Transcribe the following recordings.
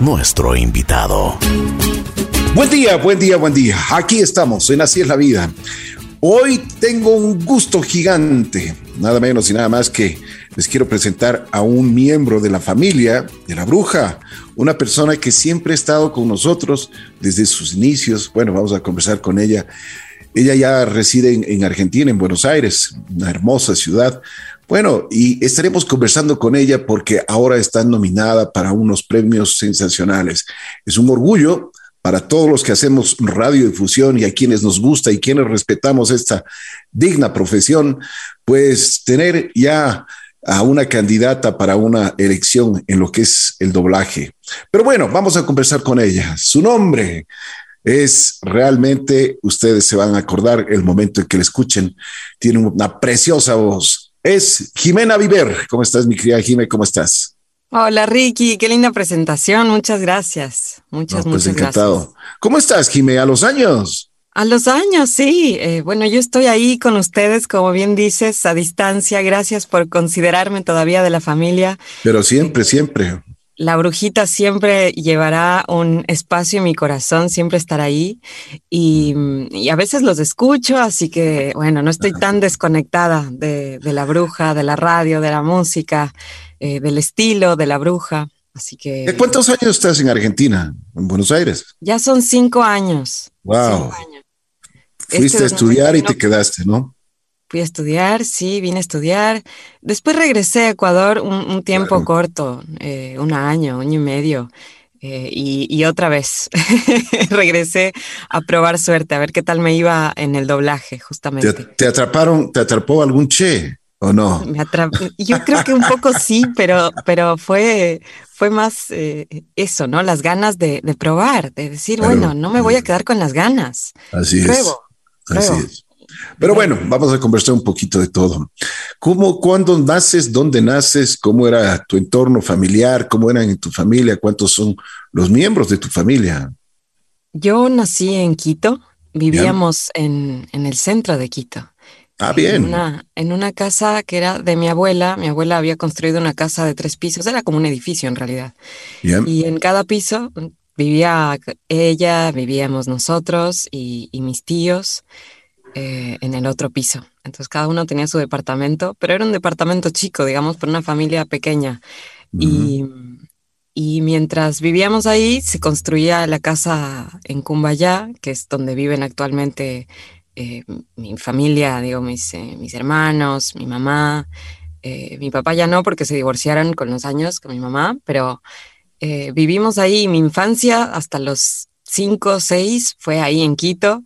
nuestro invitado. Buen día, buen día, buen día. Aquí estamos en Así es la vida. Hoy tengo un gusto gigante, nada menos y nada más que les quiero presentar a un miembro de la familia de la bruja, una persona que siempre ha estado con nosotros desde sus inicios. Bueno, vamos a conversar con ella. Ella ya reside en, Argentina, en Buenos Aires, una hermosa ciudad. Bueno, y estaremos conversando con ella porque ahora está nominada para unos premios sensacionales. Es un orgullo para todos los que hacemos radiodifusión y a quienes nos gusta y quienes respetamos esta digna profesión, pues tener ya a una candidata para una elección en lo que es el doblaje. Pero bueno, vamos a conversar con ella. Su nombre es realmente, ustedes se van a acordar el momento en que la escuchen, tiene una preciosa voz. Es Jimena Viver. ¿Cómo estás, mi querida Jimena? ¿Cómo estás? Hola Ricky, qué linda presentación, muchas gracias. Muchas, pues muchas encantado. ¿Cómo estás, Jimé? ¿A los años? A los años, sí. Eh, bueno, yo estoy ahí con ustedes, como bien dices, a distancia. Gracias por considerarme todavía de la familia. Pero siempre, siempre. La brujita siempre llevará un espacio en mi corazón, siempre estará ahí. Y, y, a veces los escucho, así que, bueno, no estoy tan desconectada de, de la bruja, de la radio, de la música. Eh, del estilo de la bruja. Así que. ¿De cuántos años estás en Argentina, en Buenos Aires? Ya son cinco años. Wow. Fuiste este a estudiar y te quedaste, ¿no? Fui a estudiar, sí, vine a estudiar. Después regresé a Ecuador un, tiempo corto, eh, un año, año y medio. Eh, y, otra vez regresé a probar suerte, a ver qué tal me iba en el doblaje, justamente. ¿Te, te atraparon, te atrapó algún che? ¿O no? Me Yo creo que un poco sí, pero, pero fue, fue más eh, eso, ¿no? Las ganas de, probar, de decir, bueno, no me voy a quedar con las ganas. Así es. Así es. Pero bueno, vamos a conversar un poquito de todo. ¿Cómo, cuándo naces, dónde naces, cómo era tu entorno familiar, cómo eran en tu familia, cuántos son los miembros de tu familia? Yo nací en Quito, vivíamos en, en el centro de Quito. Ah, bien. En una, en una, casa que era de mi abuela. Mi abuela había construido una casa de tres pisos, era como un edificio en realidad. Y en cada piso vivía ella, vivíamos nosotros y, mis tíos eh, en el otro piso. Entonces cada uno tenía su departamento, pero era un departamento chico, digamos, por una familia pequeña. y, y mientras vivíamos ahí, se construía la casa en Cumbayá, que es donde viven actualmente eh, mi familia, digo, mis, eh, mis hermanos, mi mamá, eh, mi papá ya no porque se divorciaron con los años con mi mamá, pero vivimos ahí mi infancia hasta los cinco, seis, fue ahí en Quito.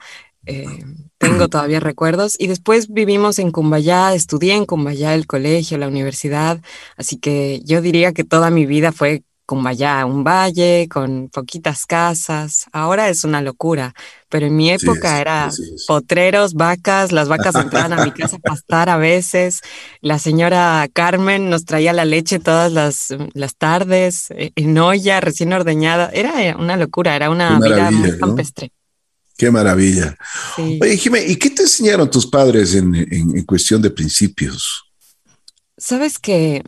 Tengo todavía recuerdos y después vivimos en Cumbayá, estudié en Cumbayá el colegio, la universidad, así que yo diría que toda mi vida fue Cumbayá, un valle con poquitas casas. Ahora es una locura, pero en mi época era potreros, vacas, las vacas entraban a mi casa a pastar a veces. La señora Carmen nos traía la leche todas las, las tardes eh, en olla, recién ordeñada. Era una locura, era una vida muy campestre. Qué maravilla. Oye, Jiménez, ¿y qué te enseñaron tus padres en, en cuestión de principios? Sabes que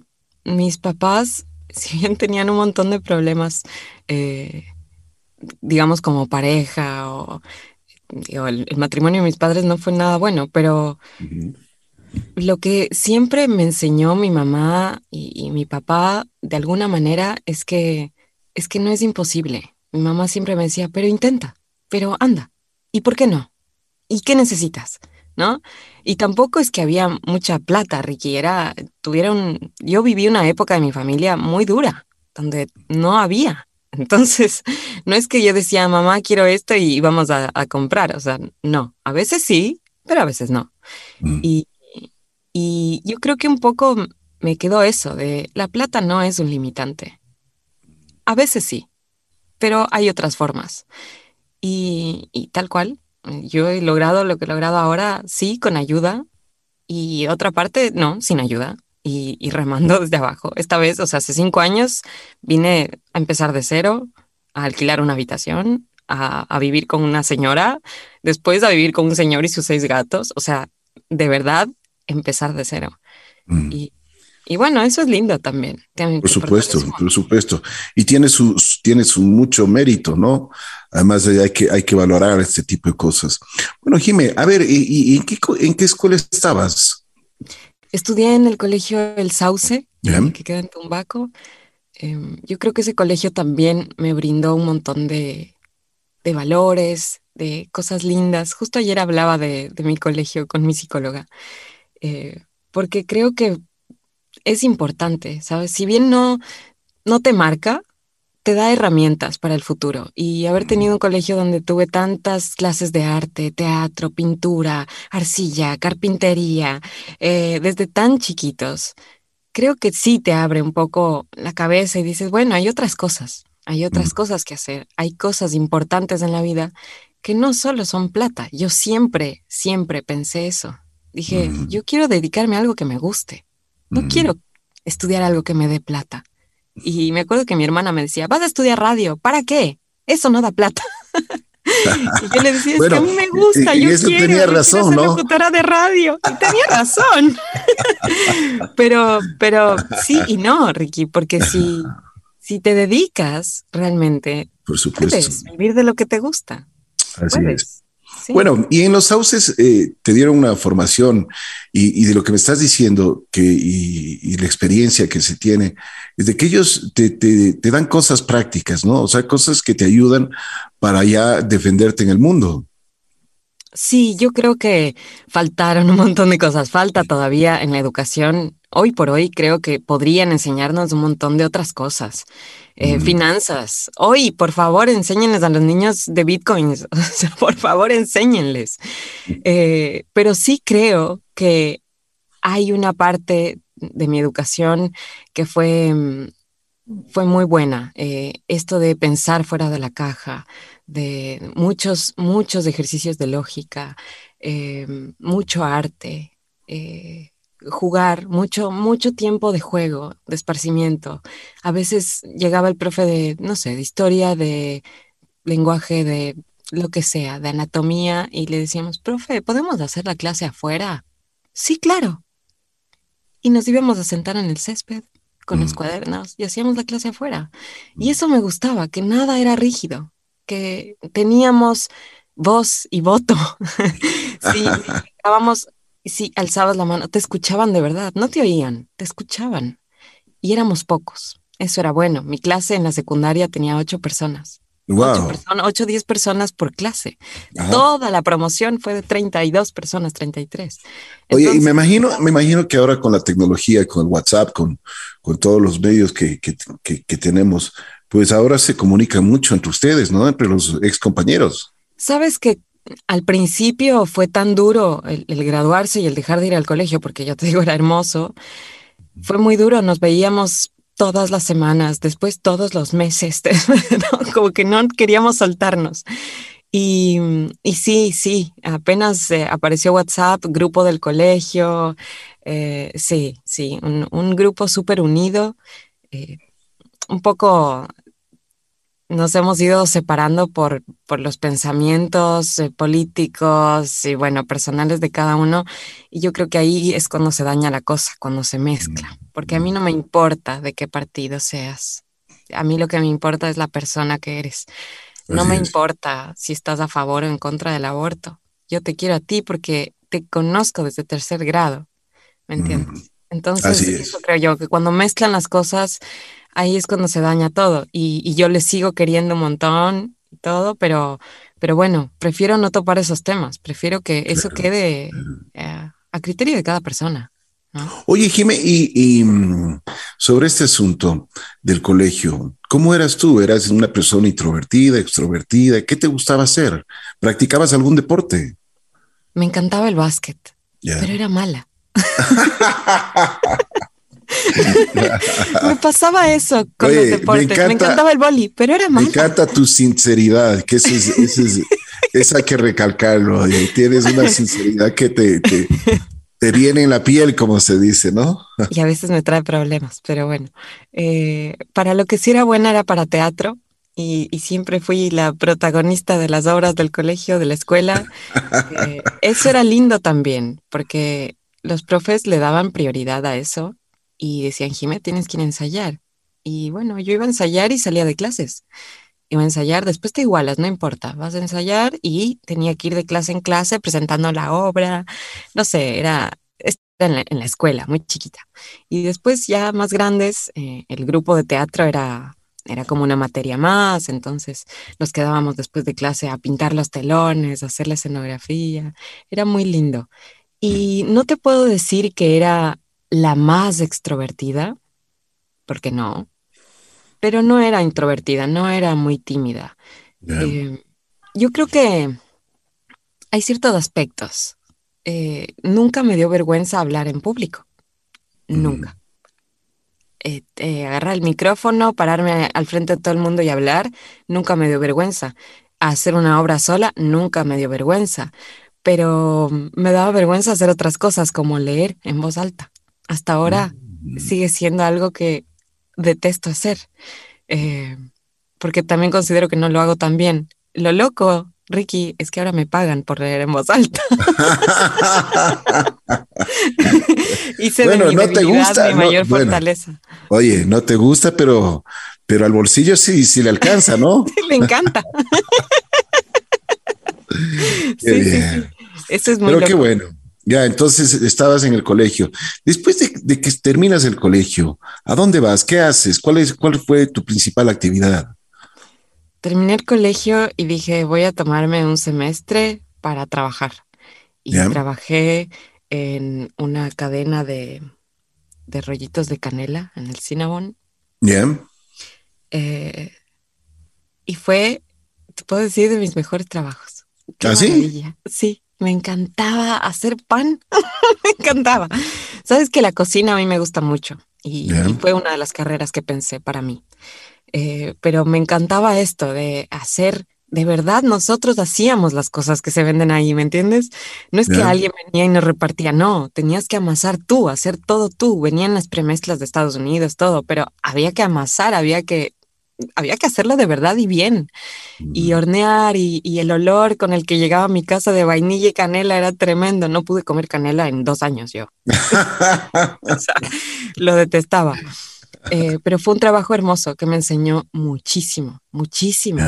mis papás si bien tenían un montón de problemas, eh, digamos como pareja o el, matrimonio de mis padres no fue nada bueno, pero lo que siempre me enseñó mi mamá y, mi papá de alguna manera es que es que no es imposible. Mi mamá siempre me decía, pero intenta, pero anda. ¿Y por qué no? ¿Y qué necesitas? ¿no? Y tampoco es que había mucha plata, Ricky, era, tuvieron, yo viví una época de mi familia muy dura, donde no había. Entonces, no es que yo decía, mamá, quiero esto y vamos a, comprar, o sea, no, a veces sí, pero a veces no. Mm. Y, y yo creo que un poco me quedó eso, de la plata no es un limitante. A veces sí, pero hay otras formas. Y, y tal cual, yo he logrado lo que he logrado ahora, sí, con ayuda, y otra parte, no, sin ayuda, y, remando desde abajo. Esta vez, o sea, hace cinco años vine a empezar de cero, a alquilar una habitación, a, vivir con una señora, después a vivir con un señor y sus seis gatos, o sea, de verdad, empezar de cero. Mm. Y, y bueno, eso es lindo también. Por supuesto, por supuesto. Y tiene su, tiene su mucho mérito, ¿no? Además, hay que, hay que valorar este tipo de cosas. Bueno, Jimé, a ver, ¿y, en, qué, en qué escuela estabas? Estudié en el colegio El Sauce, que queda en Tumbaco. Em, yo creo que ese colegio también me brindó un montón de, de valores, de cosas lindas. Justo ayer hablaba de, de mi colegio con mi psicóloga, eh, porque creo que es importante, ¿sabes? Si bien no, no te marca, te da herramientas para el futuro. Y haber tenido un colegio donde tuve tantas clases de arte, teatro, pintura, arcilla, carpintería, eh, desde tan chiquitos, creo que sí te abre un poco la cabeza y dices, bueno, hay otras cosas, hay otras cosas que hacer, hay cosas importantes en la vida que no solo son plata. Yo siempre, siempre pensé eso. Dije, yo quiero dedicarme a algo que me guste. No quiero estudiar algo que me dé plata. Y me acuerdo que mi hermana me decía, vas a estudiar radio, ¿para qué? Eso no da plata. y yo le decía, es que a mí me gusta, y, yo eso quiero, tenía razón, ¿no? locutora de radio. Y tenía razón. pero, pero sí y no, Ricky, porque si, si te dedicas realmente, Por supuesto. puedes vivir de lo que te gusta. Así es. Bueno, y en los sauces eh, te dieron una formación y, de lo que me estás diciendo que, y, la experiencia que se tiene, es de que ellos te, te, dan cosas prácticas, ¿no? O sea, cosas que te ayudan para ya defenderte en el mundo. Sí, yo creo que faltaron un montón de cosas. Falta todavía en la educación. Hoy por hoy creo que podrían enseñarnos un montón de otras cosas. Eh, finanzas. Hoy, por favor, enséñenles a los niños de bitcoins. O sea, por favor, enséñenles. Eh, pero sí creo que hay una parte de mi educación que fue, mm, fue muy buena. Eh, esto de pensar fuera de la caja, de muchos, muchos ejercicios de lógica, mucho arte jugar, mucho, mucho tiempo de juego, de esparcimiento. A veces llegaba el profe de, no sé, de historia, de lenguaje, de lo que sea, de anatomía, y le decíamos, profe, ¿podemos hacer la clase afuera? Sí, claro. Y nos íbamos a sentar en el césped con los mm. cuadernos y hacíamos la clase afuera. Y mm. eso me gustaba, que nada era rígido, que teníamos voz y voto. sí, estábamos si alzabas la mano, te escuchaban de verdad, no te oían, te escuchaban. Y éramos pocos. Eso era bueno. Mi clase en la secundaria tenía ocho personas. Wow. Ocho, o diez personas por clase. Toda la promoción fue de 32 personas, 33. Oye, y me imagino, me imagino que ahora con la tecnología, con el WhatsApp, con, con todos los medios que, que, que tenemos, pues ahora se comunica mucho entre ustedes, ¿no? Entre los ex compañeros. Sabes que al principio fue tan duro el, graduarse y el dejar de ir al colegio, porque ya te digo, era hermoso. Fue muy duro, nos veíamos todas las semanas, después todos los meses, como que no queríamos soltarnos. Y, sí, sí, apenas eh, apareció WhatsApp, grupo del colegio, eh, sí, sí, un, grupo súper unido, eh, un poco nos hemos ido separando por, por los pensamientos eh, políticos y, bueno, personales de cada uno. Y yo creo que ahí es cuando se daña la cosa, cuando se mezcla. Porque a mí no me importa de qué partido seas. A mí lo que me importa es la persona que eres. No me importa si estás a favor o en contra del aborto. Yo te quiero a ti porque te conozco desde tercer grado. ¿Me entiendes? Entonces, eso creo yo, que cuando mezclan las cosas, ahí es cuando se daña todo. Y, yo le sigo queriendo un montón y todo, pero, pero bueno, prefiero no topar esos temas, prefiero que eso quede eh, a criterio de cada persona. Oye, Jimé, y, mm, sobre este asunto del colegio, ¿cómo eras tú? ¿Eras una persona introvertida, extrovertida? ¿Qué te gustaba hacer? ¿Practicabas algún deporte? Me encantaba el básquet, pero era mala. me pasaba eso con los deportes. Me, encantaba el boli, pero era más. Me encanta tu sinceridad, que eso es, hay que recalcarlo. Tienes una sinceridad que te, te, viene en la piel, como se dice, ¿no? Y a veces me trae problemas, pero bueno. Eh, para lo que sí era buena era para teatro. Y, siempre fui la protagonista de las obras del colegio, de la escuela. Eh, eso era lindo también, porque los profes le daban prioridad a eso y decían, Jimé, tienes que ensayar. Y bueno, yo iba a ensayar y salía de clases. Iba a ensayar, después te igualas, no importa, vas a ensayar y tenía que ir de clase en clase presentando la obra, no sé, era, en la, en la escuela, muy chiquita. Y después ya más grandes, eh, el grupo de teatro era, era como una materia más, entonces nos quedábamos después de clase a pintar los telones, a hacer la escenografía, era muy lindo. Y no te puedo decir que era la más extrovertida, porque no, pero no era introvertida, no era muy tímida. Eh, yo creo que hay ciertos aspectos. Eh, nunca me dio vergüenza hablar en público. Nunca. Eh, agarrar el micrófono, pararme al frente de todo el mundo y hablar, nunca me dio vergüenza. Hacer una obra sola, nunca me dio vergüenza. Pero me daba vergüenza hacer otras cosas como leer en voz alta. Hasta ahora mm. sigue siendo algo que detesto hacer, eh, porque también considero que no lo hago tan bien. Lo loco, Ricky, es que ahora me pagan por leer en voz alta. y bueno, no te gusta, mi mayor fortaleza. Oye, no te gusta, pero, pero al bolsillo sí, sí le alcanza, ¿no? le encanta. sí, sí, Eso es muy Pero qué bueno. Ya, entonces estabas en el colegio. Después de, que terminas el colegio, ¿a dónde vas? ¿Qué haces? ¿Cuál, es, ¿Cuál fue tu principal actividad? Terminé el colegio y dije, voy a tomarme un semestre para trabajar. Y trabajé en una cadena de, rollitos de canela en el Cinnabon. Bien. Eh, y fue, te puedo decir, de mis mejores trabajos. ¿Ah, sí? Sí, me encantaba hacer pan, me encantaba. Sabes que la cocina a mí me gusta mucho y, fue una de las carreras que pensé para mí. Eh, pero me encantaba esto de hacer, de verdad nosotros hacíamos las cosas que se venden ahí, ¿me entiendes? No es que alguien venía y nos repartía, no, tenías que amasar tú, hacer todo tú, venían las premezclas de Estados Unidos, todo, pero había que amasar, había que había que hacerlo de verdad y bien. Y hornear y, el olor con el que llegaba a mi casa de vainilla y canela era tremendo. No pude comer canela en dos años yo. lo detestaba. Eh, pero fue un trabajo hermoso que me enseñó muchísimo, muchísimo.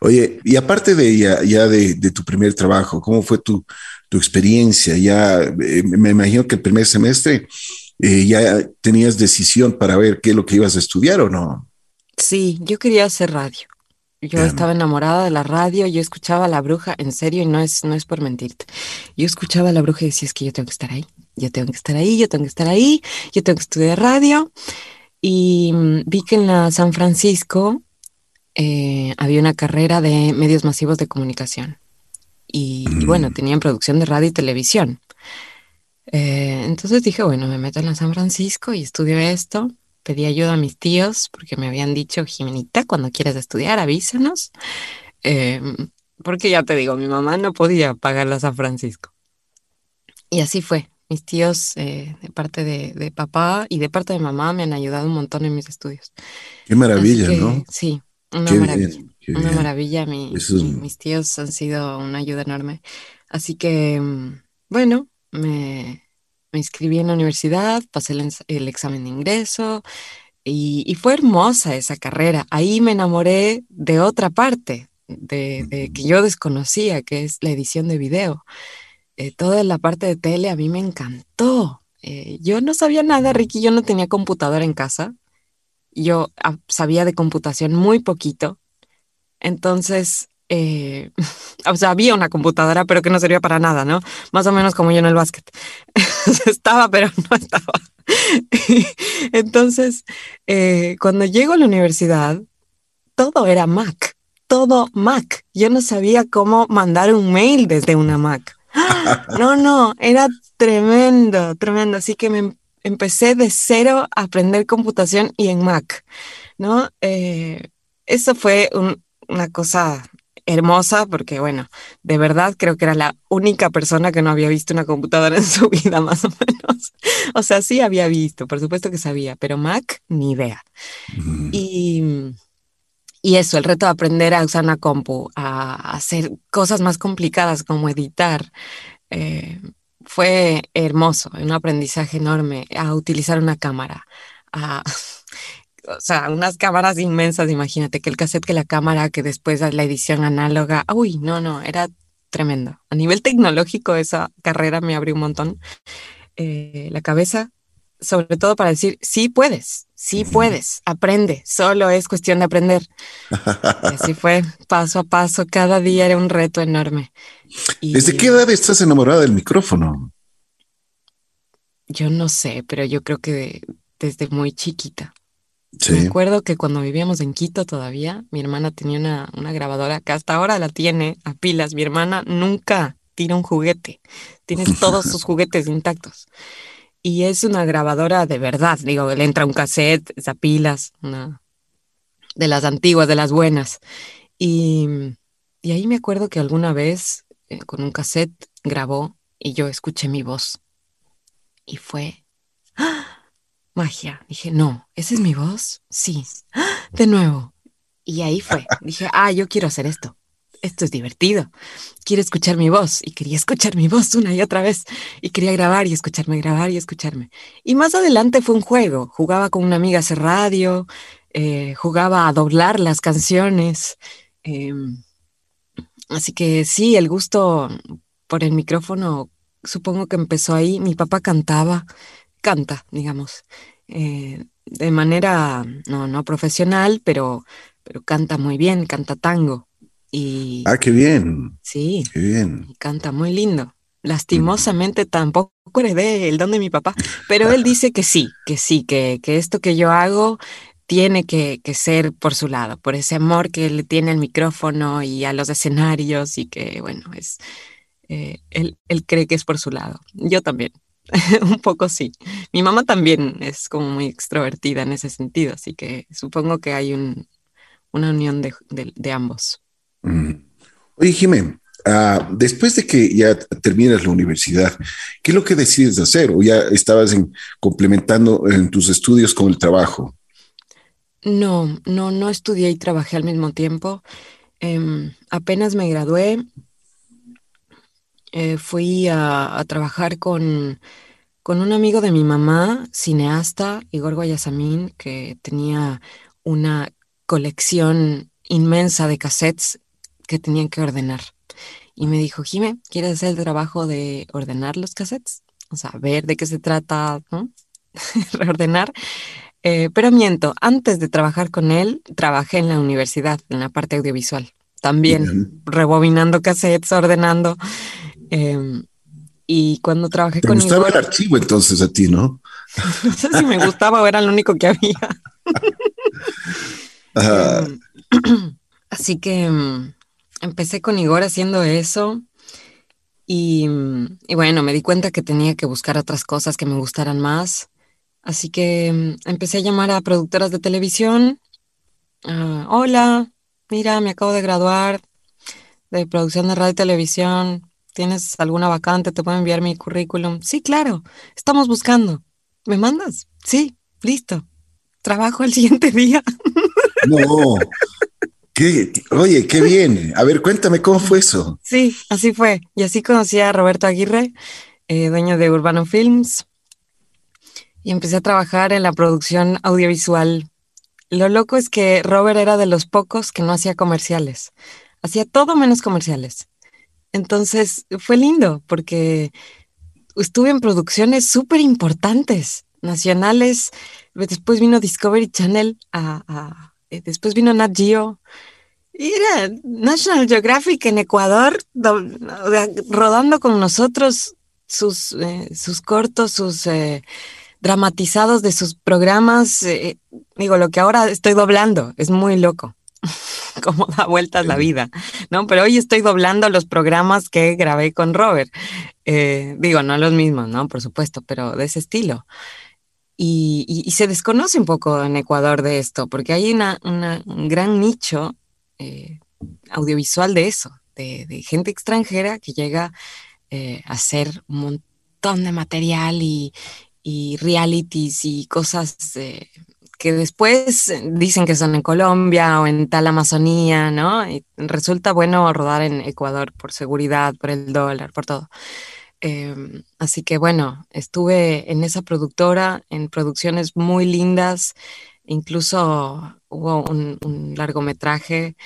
Oye, y aparte de ya, de, tu primer trabajo, ¿cómo fue tu, experiencia? Ya eh, me imagino que el primer semestre eh, ya tenías decisión para ver qué es lo que ibas a estudiar o no. Sí, yo quería hacer radio. Yo estaba enamorada de la radio, yo escuchaba a la bruja, en serio, y no es, no es por mentirte. Yo escuchaba a la bruja y decía, es que yo tengo que estar ahí, yo tengo que estar ahí, yo tengo que estar ahí, yo tengo que estudiar radio. Y mm, vi que en la San Francisco eh, había una carrera de medios masivos de comunicación. Y, y, bueno, mm. tenían producción de radio y televisión. Eh, entonces dije, bueno, me meto en la San Francisco y estudio esto pedí ayuda a mis tíos porque me habían dicho, Jimenita, cuando quieras estudiar, avísanos. Em, porque ya te digo, mi mamá no podía pagar la San Francisco. Y así fue. Mis tíos eh, de parte de, papá y de parte de mamá me han ayudado un montón en mis estudios. Qué maravilla, ¿no? Sí, una maravilla. una maravilla. Mis tíos han sido una ayuda enorme. Así que, mm, bueno, me, me inscribí en la universidad, pasé el, examen de ingreso y, fue hermosa esa carrera. Ahí me enamoré de otra parte, de, que yo desconocía, que es la edición de video. Eh, toda la parte de tele a mí me encantó. Eh, yo no sabía nada, Ricky, yo no tenía computadora en casa. Yo ah, sabía de computación muy poquito. Entonces, eh, o sea, había una computadora, pero que no servía para nada, ¿no? Más o menos como yo en el básquet. estaba, pero no estaba. Entonces, eh, cuando llego a la universidad, todo era Mac, todo Mac. Yo no sabía cómo mandar un mail desde una Mac. No, no, era tremendo, tremendo. Así que me empecé de cero a aprender computación y en Mac, ¿no? Eh, eso fue una cosa hermosa porque, bueno, de verdad creo que era la única persona que no había visto una computadora en su vida, más o menos. O sea, sí había visto, por supuesto que sabía, pero Mac, ni idea. Y, y eso, el reto de aprender a usar una compu, a hacer cosas más complicadas como editar, eh, fue hermoso, un aprendizaje enorme a utilizar una cámara, a, o sea, unas cámaras inmensas, imagínate que el cassette, que la cámara, que después la edición análoga, uy, no, no, era tremendo. A nivel tecnológico esa carrera me abrió un montón eh, la cabeza, sobre todo para decir, sí puedes, sí puedes, aprende, solo es cuestión de aprender. así fue, paso a paso, cada día era un reto enorme. ¿Desde qué edad estás enamorada del micrófono? Yo no sé, pero yo creo que desde muy chiquita. Me acuerdo que cuando vivíamos en Quito todavía, mi hermana tenía una, una, grabadora que hasta ahora la tiene a pilas. Mi hermana nunca tira un juguete, tiene todos sus juguetes intactos. Y es una grabadora de verdad, digo, le entra un cassette, a pilas, una de las antiguas, de las buenas. Y, y ahí me acuerdo que alguna vez eh, con un cassette grabó y yo escuché mi voz. Y fue magia. Dije, no, ¿esa es mi voz? Sí. De nuevo. Y ahí fue. Dije, ah, yo quiero hacer esto. Esto es divertido. Quiero escuchar mi voz. Y quería escuchar mi voz una y otra vez. Y quería grabar y escucharme, grabar y escucharme. Y más adelante fue un juego. Jugaba con una amiga hace radio. Eh, jugaba a doblar las canciones. Em, así que sí, el gusto por el micrófono supongo que empezó ahí. Mi papá cantaba canta, digamos, eh, de manera no, no profesional, pero, pero canta muy bien, canta tango. Y, ah, qué bien. Sí. Qué bien. Canta muy lindo. Lastimosamente tampoco heredé el don de mi papá, pero él dice que sí, que sí, que, que esto que yo hago tiene que, que, ser por su lado, por ese amor que le tiene al micrófono y a los escenarios y que, bueno, es, eh, él, él cree que es por su lado. Yo también. un poco sí. Mi mamá también es como muy extrovertida en ese sentido, así que supongo que hay una unión de, ambos. Mm. Oye, Jiménez, ah, después de que ya terminas la universidad, ¿qué es lo que decides hacer? ¿O ya estabas complementando en tus estudios con el trabajo? No, no, no estudié y trabajé al mismo tiempo. Em, apenas me gradué, eh, fui a, trabajar con, con, un amigo de mi mamá, cineasta, Igor Guayasamín, que tenía una colección inmensa de cassettes que tenían que ordenar. Y me dijo, Jime, ¿quieres hacer el trabajo de ordenar los cassettes? O sea, ver de qué se trata, ¿no? Reordenar. Eh, pero miento, antes de trabajar con él, trabajé en la universidad, en la parte audiovisual. También rebobinando cassettes, ordenando. Em, y cuando trabajé ¿Te con gustaba el archivo entonces a ti, ¿no? no sé si me gustaba o era lo único que había. Em, así que em, empecé con Igor haciendo eso. Y, y, bueno, me di cuenta que tenía que buscar otras cosas que me gustaran más. Así que empecé a llamar a productoras de televisión. Ah, Hola, mira, me acabo de graduar de producción de radio y televisión. ¿Tienes alguna vacante? ¿Te puedo enviar mi currículum? Sí, claro. Estamos buscando. ¿Me mandas? Sí, listo. Trabajo el siguiente día. No. ¿Qué? Oye, qué bien. A ver, cuéntame cómo fue eso. Sí, así fue. Y así conocí a Roberto Aguirre, eh, dueño de Urbano Films, y empecé a trabajar en la producción audiovisual. Lo loco es que Robert era de los pocos que no hacía comerciales. Hacía todo menos comerciales. Entonces fue lindo porque estuve en producciones súper importantes, nacionales. Después vino Discovery Channel, eh, después vino Nat Geo. Y era National Geographic en Ecuador, rodando con nosotros sus, eh, sus cortos, sus eh, dramatizados de sus programas. digo, lo que ahora estoy doblando, es muy loco. cómo da vueltas la vida, ¿no? Pero hoy estoy doblando los programas que grabé con Robert. Eh, digo, no los mismos, ¿no? Por supuesto, pero de ese estilo. Y, se desconoce un poco en Ecuador de esto, porque hay una, un gran nicho eh, audiovisual de eso, de, gente extranjera que llega eh, a hacer un montón de material y, y realities y cosas que después dicen que son en Colombia o en tal Amazonía, ¿no? Y resulta bueno rodar en Ecuador por seguridad, por el dólar, por todo. Em, así que bueno, estuve en esa productora, en producciones muy lindas, incluso hubo un, largometraje,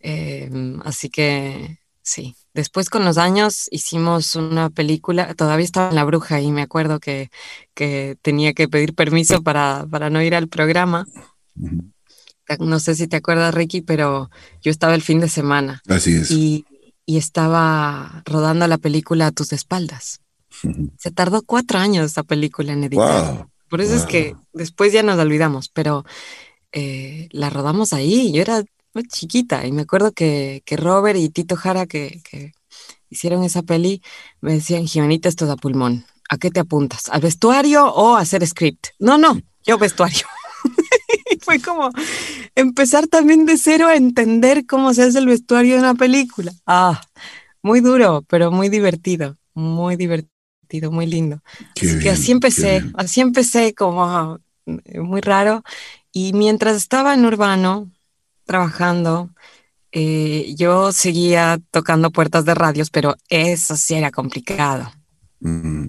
em, así que sí. Después con los años hicimos una película, todavía estaba en La Bruja y me acuerdo que, que tenía que pedir permiso para, para no ir al programa. No sé si te acuerdas, Ricky, pero yo estaba el fin de semana. Así es. Y, y estaba rodando la película a tus espaldas. Se tardó cuatro años esa película en editar. Por eso es que después ya nos olvidamos, pero eh, la rodamos ahí. Yo era chiquita y me acuerdo que, que Robert y Tito Jara, que, que, hicieron esa peli, me decían, Jimenita, esto es a pulmón. ¿A qué te apuntas? ¿Al vestuario o a hacer script? No, no, yo vestuario. fue como empezar también de cero a entender cómo se hace el vestuario de una película. Ah, muy duro, pero muy divertido, muy divertido, muy lindo. así que así empecé, así empecé como eh, muy raro. Y mientras estaba en Urbano trabajando, eh, yo seguía tocando puertas de radios, pero eso sí era complicado. Mm.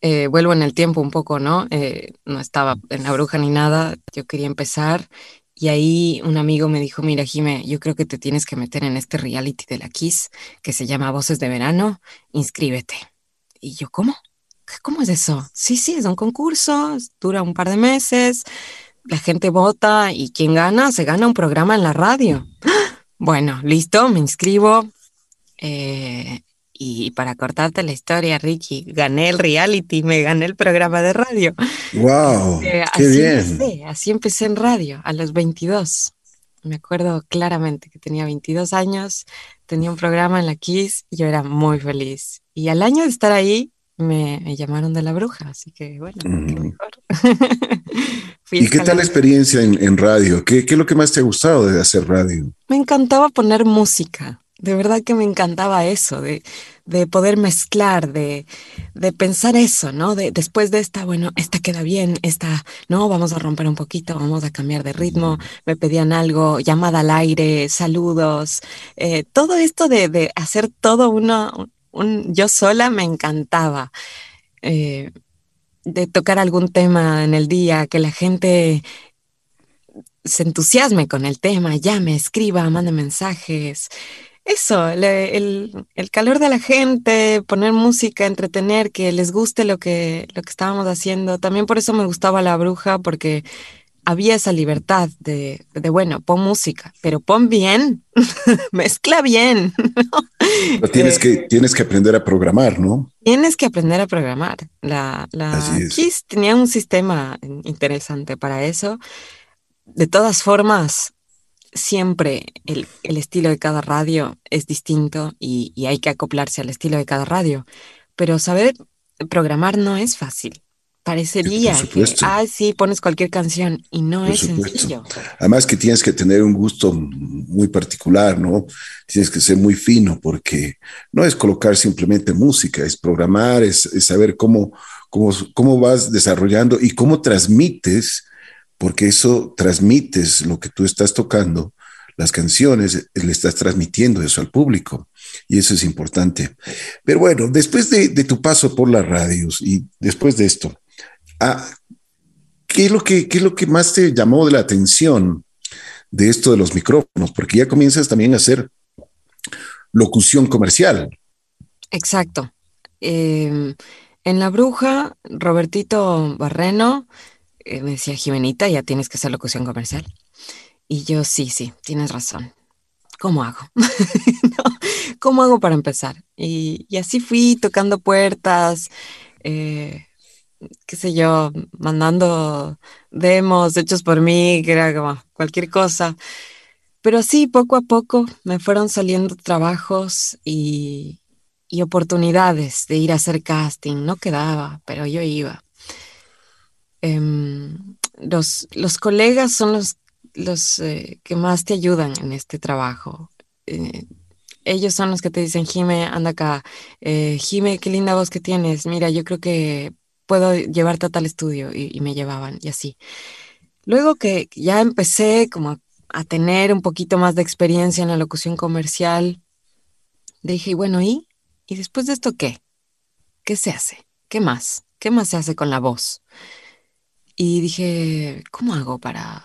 Eh, vuelvo en el tiempo un poco, ¿no? Eh, no estaba en la bruja ni nada, yo quería empezar y ahí un amigo me dijo, mira, Jime, yo creo que te tienes que meter en este reality de la Kiss que se llama Voces de Verano, inscríbete. Y yo, ¿cómo? ¿Cómo es eso? Sí, sí, es un concurso, dura un par de meses, la gente vota y quien gana, se gana un programa en la radio. Bueno, listo, me inscribo. Eh, y para cortarte la historia, Ricky, gané el reality, me gané el programa de radio. ¡Wow! Eh, ¡Qué bien! Empecé, así empecé en radio, a los 22. Me acuerdo claramente que tenía 22 años, tenía un programa en la Kiss y yo era muy feliz. Y al año de estar ahí, me, llamaron de la bruja, así que bueno, qué mejor. ¿Y qué tal la experiencia en, en radio? ¿Qué, ¿Qué es lo que más te ha gustado de hacer radio? Me encantaba poner música de verdad que me encantaba eso, de, de poder mezclar, de, de, pensar eso, ¿no? De, después de esta, bueno, esta queda bien, esta, no, vamos a romper un poquito, vamos a cambiar de ritmo, me pedían algo, llamada al aire, saludos, eh, todo esto de, de, hacer todo uno, yo sola me encantaba. Eh, de tocar algún tema en el día, que la gente se entusiasme con el tema, llame, escriba, mande mensajes eso, el, calor de la gente, poner música, entretener, que les guste lo que, lo que estábamos haciendo. También por eso me gustaba La Bruja, porque había esa libertad de, de bueno, pon música, pero pon bien, mezcla bien. tienes, que, eh, tienes que aprender a programar, ¿no? Tienes que aprender a programar. La, la Kiss tenía un sistema interesante para eso. De todas formas, siempre el, estilo de cada radio es distinto y, hay que acoplarse al estilo de cada radio. Pero saber programar no es fácil. Parecería que, ah, sí, pones cualquier canción y no es sencillo. Además que tienes que tener un gusto muy particular, ¿no? Tienes que ser muy fino porque no es colocar simplemente música, es programar, es, saber cómo, cómo, cómo vas desarrollando y cómo transmites porque eso transmites lo que tú estás tocando, las canciones, le estás transmitiendo eso al público y eso es importante. Pero bueno, después de, tu paso por las radios y después de esto, ah, ¿qué, es lo que, ¿qué es lo que más te llamó de la atención de esto de los micrófonos? Porque ya comienzas también a hacer locución comercial. Exacto. Em, en La Bruja, Robertito Barreno eh, me decía, Jimenita, ya tienes que hacer locución comercial. Y yo, sí, sí, tienes razón. ¿Cómo hago? ¿Cómo hago para empezar? Y, así fui tocando puertas, eh, qué sé yo, mandando demos hechos por mí, que era como cualquier cosa. Pero sí, poco a poco me fueron saliendo trabajos y, y oportunidades de ir a hacer casting. No quedaba, pero yo iba. Em, los, los colegas son los, los eh, que más te ayudan en este trabajo. Eh, ellos son los que te dicen, Jime, anda acá. Eh, Jime, qué linda voz que tienes. Mira, yo creo que puedo llevarte a tal estudio. Y, me llevaban y así. Luego que ya empecé como a tener un poquito más de experiencia en la locución comercial, dije, bueno, ¿y? ¿Y después de esto qué? ¿qué se hace? ¿Qué más? ¿Qué más se hace con la voz? Y dije, ¿cómo hago para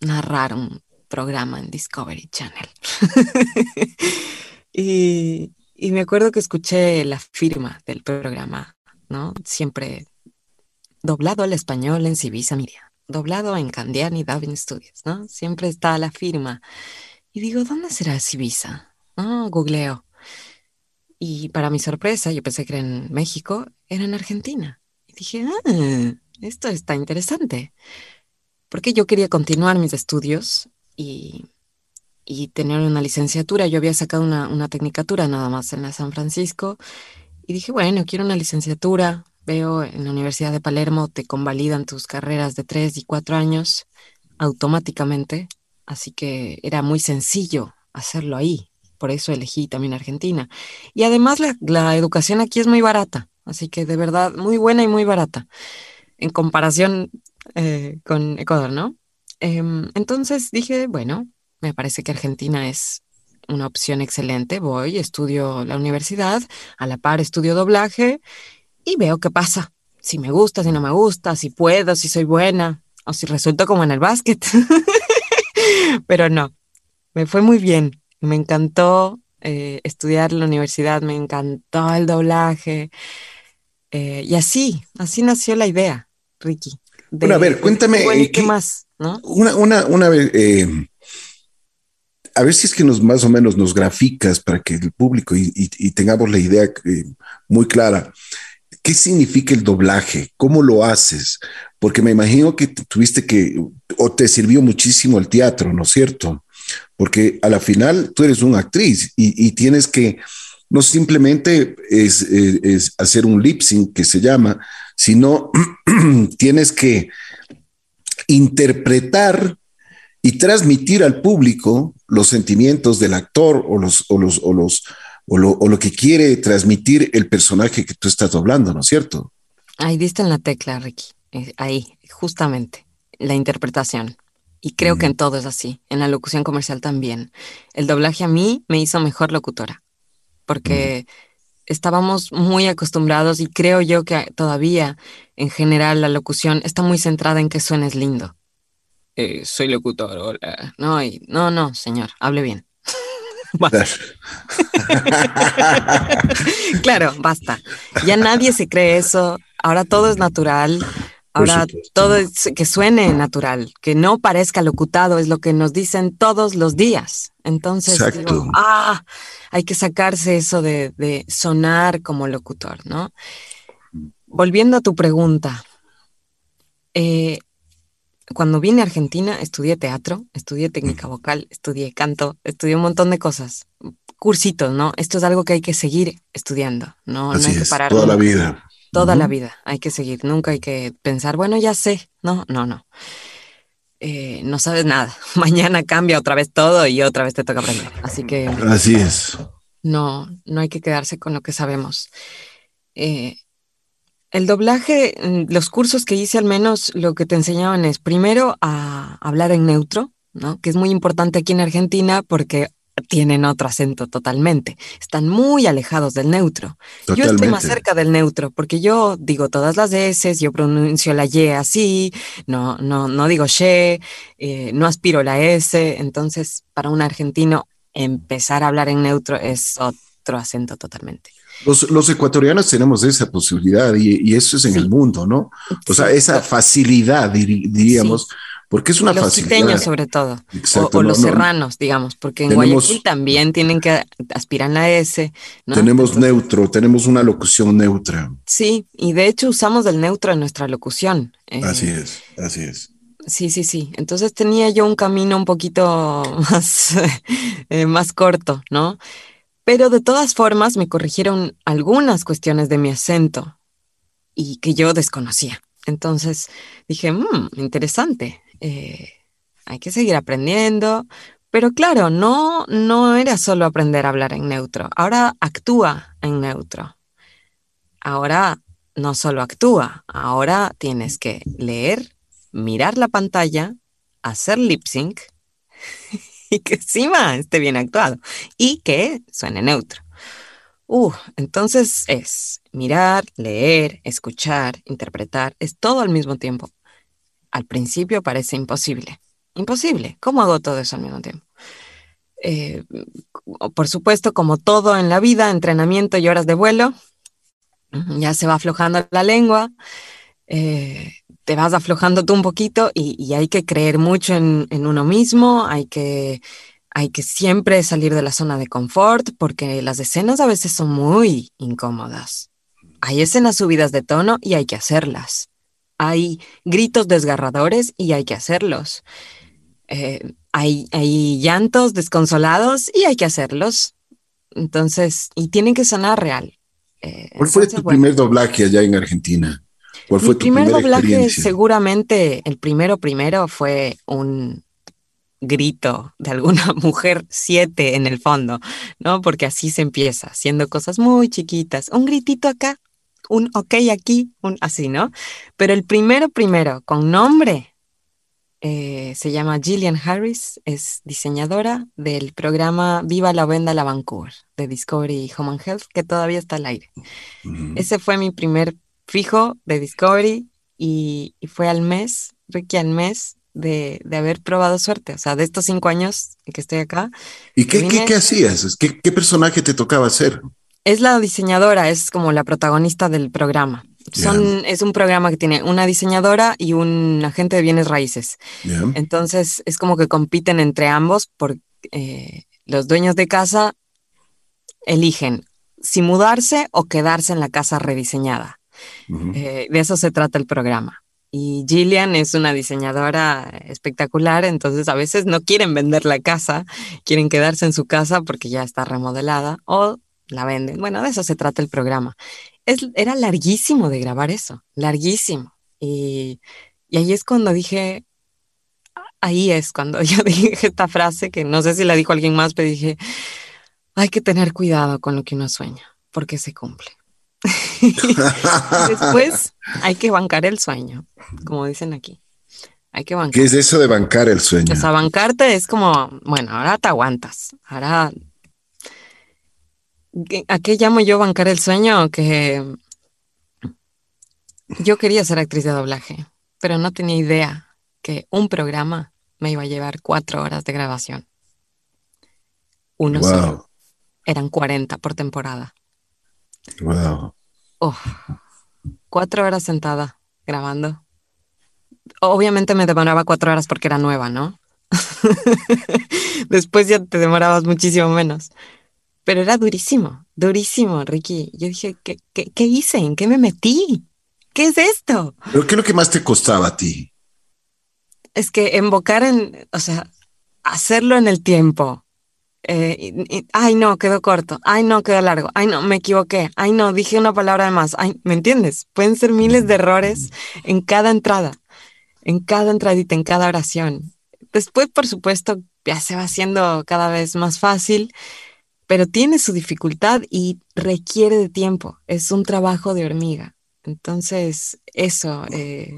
narrar un programa en Discovery Channel? y, y me acuerdo que escuché la firma del programa, ¿no? Siempre doblado al español en Civisa Media, doblado en Candian y Davin Studios, ¿no? Siempre está la firma. Y digo, ¿dónde será Civisa? Ah, googleo. Y para mi sorpresa, yo pensé que era en México, era en Argentina. Y dije, ah, esto está interesante. Porque yo quería continuar mis estudios y, y tener una licenciatura. Yo había sacado una, una tecnicatura nada más en la San Francisco. Y dije, bueno, quiero una licenciatura. Veo en la Universidad de Palermo te convalidan tus carreras de tres y cuatro años automáticamente. Así que era muy sencillo hacerlo ahí por eso elegí también Argentina. Y además la, educación aquí es muy barata, así que de verdad muy buena y muy barata en comparación eh, con Ecuador, ¿no? Em, entonces dije, bueno, me parece que Argentina es una opción excelente. Voy, estudio la universidad, a la par estudio doblaje y veo qué pasa. Si me gusta, si no me gusta, si puedo, si soy buena o si resulto como en el básquet. Pero no, me fue muy bien. Me encantó eh, estudiar en la universidad, me encantó el doblaje. Eh, y así, así nació la idea, Ricky. bueno, a ver, cuéntame. Eh, ¿qué, más? ¿no? Una, una, una vez, a ver si es que nos más o menos nos graficas para que el público y, y tengamos la idea muy clara. ¿Qué significa el doblaje? ¿Cómo lo haces? Porque me imagino que tuviste que, o te sirvió muchísimo el teatro, ¿no es cierto? porque a la final tú eres una actriz y, tienes que no simplemente es, hacer un lip sync que se llama, sino tienes que interpretar y transmitir al público los sentimientos del actor o los o los o los o lo, o lo que quiere transmitir el personaje que tú estás doblando, ¿no es cierto? Ahí diste en la tecla, Ricky. Eh, ahí, justamente, la interpretación. Y creo que en todo es así, en la locución comercial también. El doblaje a mí me hizo mejor locutora, porque estábamos muy acostumbrados y creo yo que todavía en general la locución está muy centrada en que suenes lindo. Eh, soy locutor, hola. No, no, no, señor, hable bien. claro, basta. Ya nadie se cree eso. Ahora todo es natural. Ahora todo que suene natural, que no parezca locutado, es lo que nos dicen todos los días. Entonces, digo, ah, hay que sacarse eso de, sonar como locutor, ¿no? Volviendo a tu pregunta, eh, cuando vine a Argentina estudié teatro, estudié técnica vocal, estudié canto, estudié un montón de cosas, cursitos, ¿no? Esto es algo que hay que seguir estudiando, no, no hay que parar. Toda la vida toda la vida. Hay que seguir, nunca hay que pensar, bueno, ya sé. No, no, no. Eh, no sabes nada. Mañana cambia otra vez todo y otra vez te toca aprender. Así que. Así es. No, no hay que quedarse con lo que sabemos. Eh, el doblaje, mm, los cursos que hice al menos lo que te enseñaban es primero a hablar en neutro, ¿no? Que es muy importante aquí en Argentina porque tienen otro acento totalmente. Están muy alejados del neutro. Yo estoy más cerca del neutro porque yo digo todas las S, yo pronuncio la Y así, no, no, no digo she, eh, no aspiro la S. Entonces, para un argentino, empezar a hablar en neutro es otro acento totalmente. Los, ecuatorianos tenemos esa posibilidad y, eso es en el mundo, ¿no? O sea, esa facilidad, diríamos. Porque es una los facilidad. sobre todo. o, los serranos, digamos, porque en Guayaquil también tienen que aspirar la S. Tenemos neutro, tenemos una locución neutra. Sí, y de hecho usamos el neutro en nuestra locución. Eh, así es, así es. Sí, sí, sí. Entonces tenía yo un camino un poquito más, eh, más corto, ¿no? Pero de todas formas me corrigieron algunas cuestiones de mi acento y que yo desconocía. Entonces dije, mmm, interesante, eh, hay que seguir aprendiendo, pero claro, no, no era solo aprender a hablar en neutro, ahora actúa en neutro. Ahora no solo actúa, ahora tienes que leer, mirar la pantalla, hacer lip sync y que encima esté bien actuado y que suene neutro. Uh, entonces es mirar, leer, escuchar, interpretar, es todo al mismo tiempo. Al principio parece imposible. Imposible. ¿Cómo hago todo eso al mismo tiempo? Eh, por supuesto, como todo en la vida, entrenamiento y horas de vuelo, ya se va aflojando la lengua, eh, te vas aflojando tú un poquito y, hay que creer mucho en, en, uno mismo, hay que, hay que siempre salir de la zona de confort porque las escenas a veces son muy incómodas. Hay escenas subidas de tono y hay que hacerlas. Hay gritos desgarradores y hay que hacerlos. Eh, hay, hay llantos desconsolados y hay que hacerlos. Entonces, y tienen que sonar real. Eh, ¿Cuál fue tu primer doblaje allá en Argentina? ¿Cuál fue Mi primer doblaje, seguramente, el primero primero fue un grito de alguna mujer siete en el fondo, ¿no? Porque así se empieza, haciendo cosas muy chiquitas. Un gritito acá, un ok aquí, un así, ¿no? Pero el primero primero, con nombre, eh, se llama Gillian Harris, es diseñadora del programa Viva la Venda la Vancouver de Discovery Home and Health, que todavía está al aire. Ese fue mi primer fijo de Discovery y, fue al mes, Ricky al mes de, haber probado suerte, o sea, de estos cinco años que estoy acá. ¿Y qué, qué, hacías? ¿Qué, ¿Qué personaje te tocaba hacer? Es la diseñadora, es como la protagonista del programa. Son, Es un programa que tiene una diseñadora y un agente de bienes raíces. Entonces es como que compiten entre ambos porque eh, los dueños de casa eligen si mudarse o quedarse en la casa rediseñada. Eh, de eso se trata el programa. Y Gillian es una diseñadora espectacular, entonces a veces no quieren vender la casa, quieren quedarse en su casa porque ya está remodelada o la venden. Bueno, de eso se trata el programa era larguísimo de grabar eso, larguísimo. Y, ahí es cuando dije, ahí es cuando yo dije esta frase, que no sé si la dijo alguien más, pero dije, hay que tener cuidado con lo que uno sueña, porque se cumple. después hay que bancar el sueño, como dicen aquí. Hay que bancar. ¿Qué es eso de bancar el sueño? O sea, bancarte es como, bueno, ahora te aguantas, ahora ¿A qué llamo yo bancar el sueño? Que yo quería ser actriz de doblaje, pero no tenía idea que un programa me iba a llevar cuatro horas de grabación. Uno solo. Eran 40 por temporada. Wow. Cuatro horas sentada grabando. Obviamente me demoraba cuatro horas porque era nueva, ¿no? Después ya te demorabas muchísimo menos. Pero era durísimo, durísimo, Ricky. Yo dije, ¿qué, qué, hice? ¿En qué me metí? ¿Qué es esto? ¿Pero qué es lo que más te costaba a ti? Es que invocar en, o sea, hacerlo en el tiempo. Eh, ay, no, quedó corto. Ay, no, quedó largo. Ay, no, me equivoqué. Ay, no, dije una palabra de más. Ay, ¿me entiendes? Pueden ser miles de errores en cada entrada, en cada entradita, en cada oración. Después, por supuesto, ya se va haciendo cada vez más fácil pero tiene su dificultad y requiere de tiempo. Es un trabajo de hormiga. Entonces, eso, eh,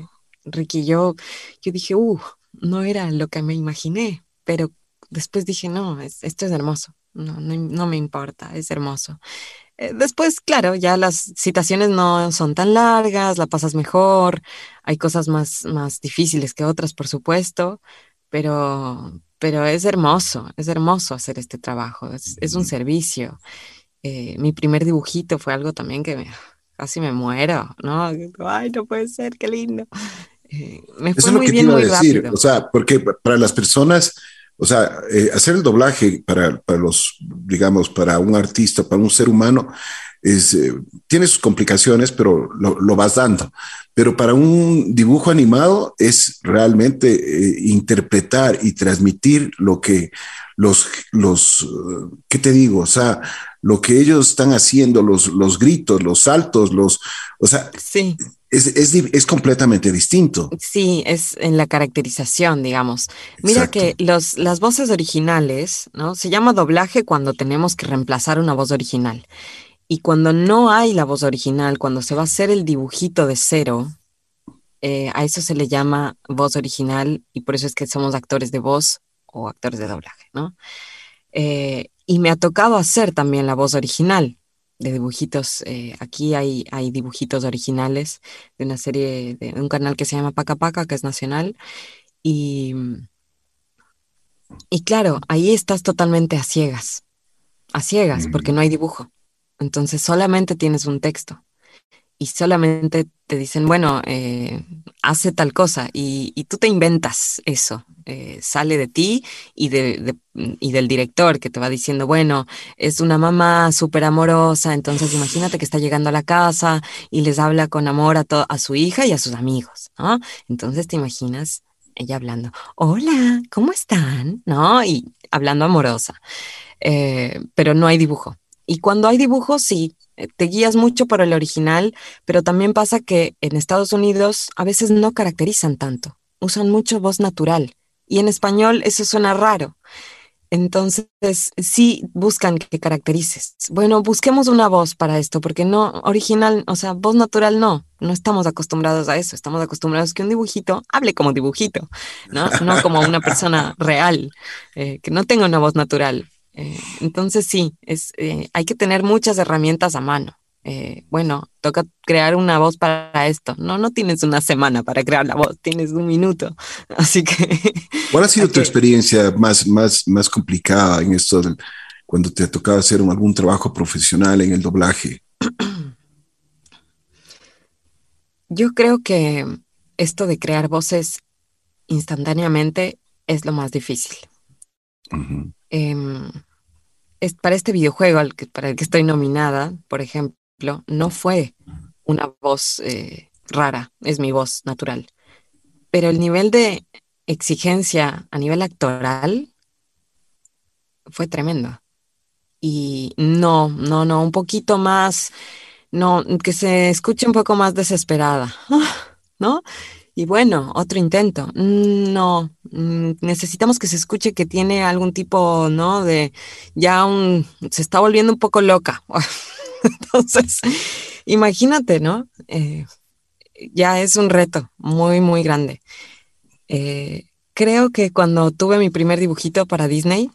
Ricky, yo, yo dije, uh, no era lo que me imaginé, pero después dije, no, esto es hermoso, no, no, me importa, es hermoso. Eh, después, claro, ya las citaciones no son tan largas, la pasas mejor, hay cosas más, más difíciles que otras, por supuesto, pero, pero es hermoso, es hermoso hacer este trabajo, es, un servicio. Eh, mi primer dibujito fue algo también que casi me muero, ¿no? Ay, no puede ser, qué lindo. Eh, me fue Eso es lo que te iba a decir, o sea, porque para las personas, o sea, eh, hacer el doblaje para, para, los, digamos, para un artista, para un ser humano, es, tiene sus complicaciones, pero lo, lo, vas dando pero para un dibujo animado es realmente eh, interpretar y transmitir lo que los, los, ¿qué te digo? O sea, lo que ellos están haciendo, los, los gritos, los saltos, los, o sea, sí. Es, es, es, completamente distinto. Sí, es en la caracterización, digamos. Mira que los, las voces originales, ¿no? Se llama doblaje cuando tenemos que reemplazar una voz original. Y cuando no hay la voz original, cuando se va a hacer el dibujito de cero, eh, a eso se le llama voz original y por eso es que somos actores de voz o actores de doblaje, ¿no? Eh, y me ha tocado hacer también la voz original. Dibujitos. Eh, aquí hay, hay dibujitos originales de una serie, de un canal que se llama Paca Paca, que es nacional. Y, y claro, ahí estás totalmente a ciegas, a ciegas, porque no hay dibujo. Entonces solamente tienes un texto y solamente te dicen, bueno, eh, hace tal cosa y, tú te inventas eso, eh, sale de ti y, de, y del director que te va diciendo, bueno, es una mamá súper amorosa, entonces imagínate que está llegando a la casa y les habla con amor a, a su hija y a sus amigos, ¿no? Entonces te imaginas ella hablando, hola, ¿cómo están? ¿No? Y hablando amorosa, eh, pero no hay dibujo. Y cuando hay dibujo, sí, eh, te guías mucho por el original, pero también pasa que en Estados Unidos a veces no caracterizan tanto, usan mucho voz natural y en español eso suena raro. Entonces, sí buscan que caracterices. Bueno, busquemos una voz para esto, porque no, original, o sea, voz natural no, no estamos acostumbrados a eso, estamos acostumbrados a que un dibujito hable como dibujito, ¿no? No como una persona real, eh, que no tenga una voz natural. Eh, entonces sí, es, eh, hay que tener muchas herramientas a mano. Eh, bueno, toca crear una voz para esto. No, no tienes una semana para crear la voz, tienes un minuto. Así que. ¿Cuál ha sido tu experiencia más, más, más complicada en esto cuando te ha tocado hacer algún trabajo profesional en el doblaje? Yo creo que esto de crear voces instantáneamente es lo más difícil. Em, es, para este videojuego para el que estoy nominada, por ejemplo, no fue una voz eh, rara, es mi voz natural. Pero el nivel de exigencia a nivel actoral fue tremendo. Y no, no, no, un poquito más, no, que se escuche un poco más desesperada, ¿no? Y bueno, otro intento. Mm, no, mm, necesitamos que se escuche que tiene algún tipo, ¿no? De ya un, se está volviendo un poco loca. Entonces, imagínate, ¿no? Eh, ya es un reto muy, muy grande. Eh, creo que cuando tuve mi primer dibujito para Disney,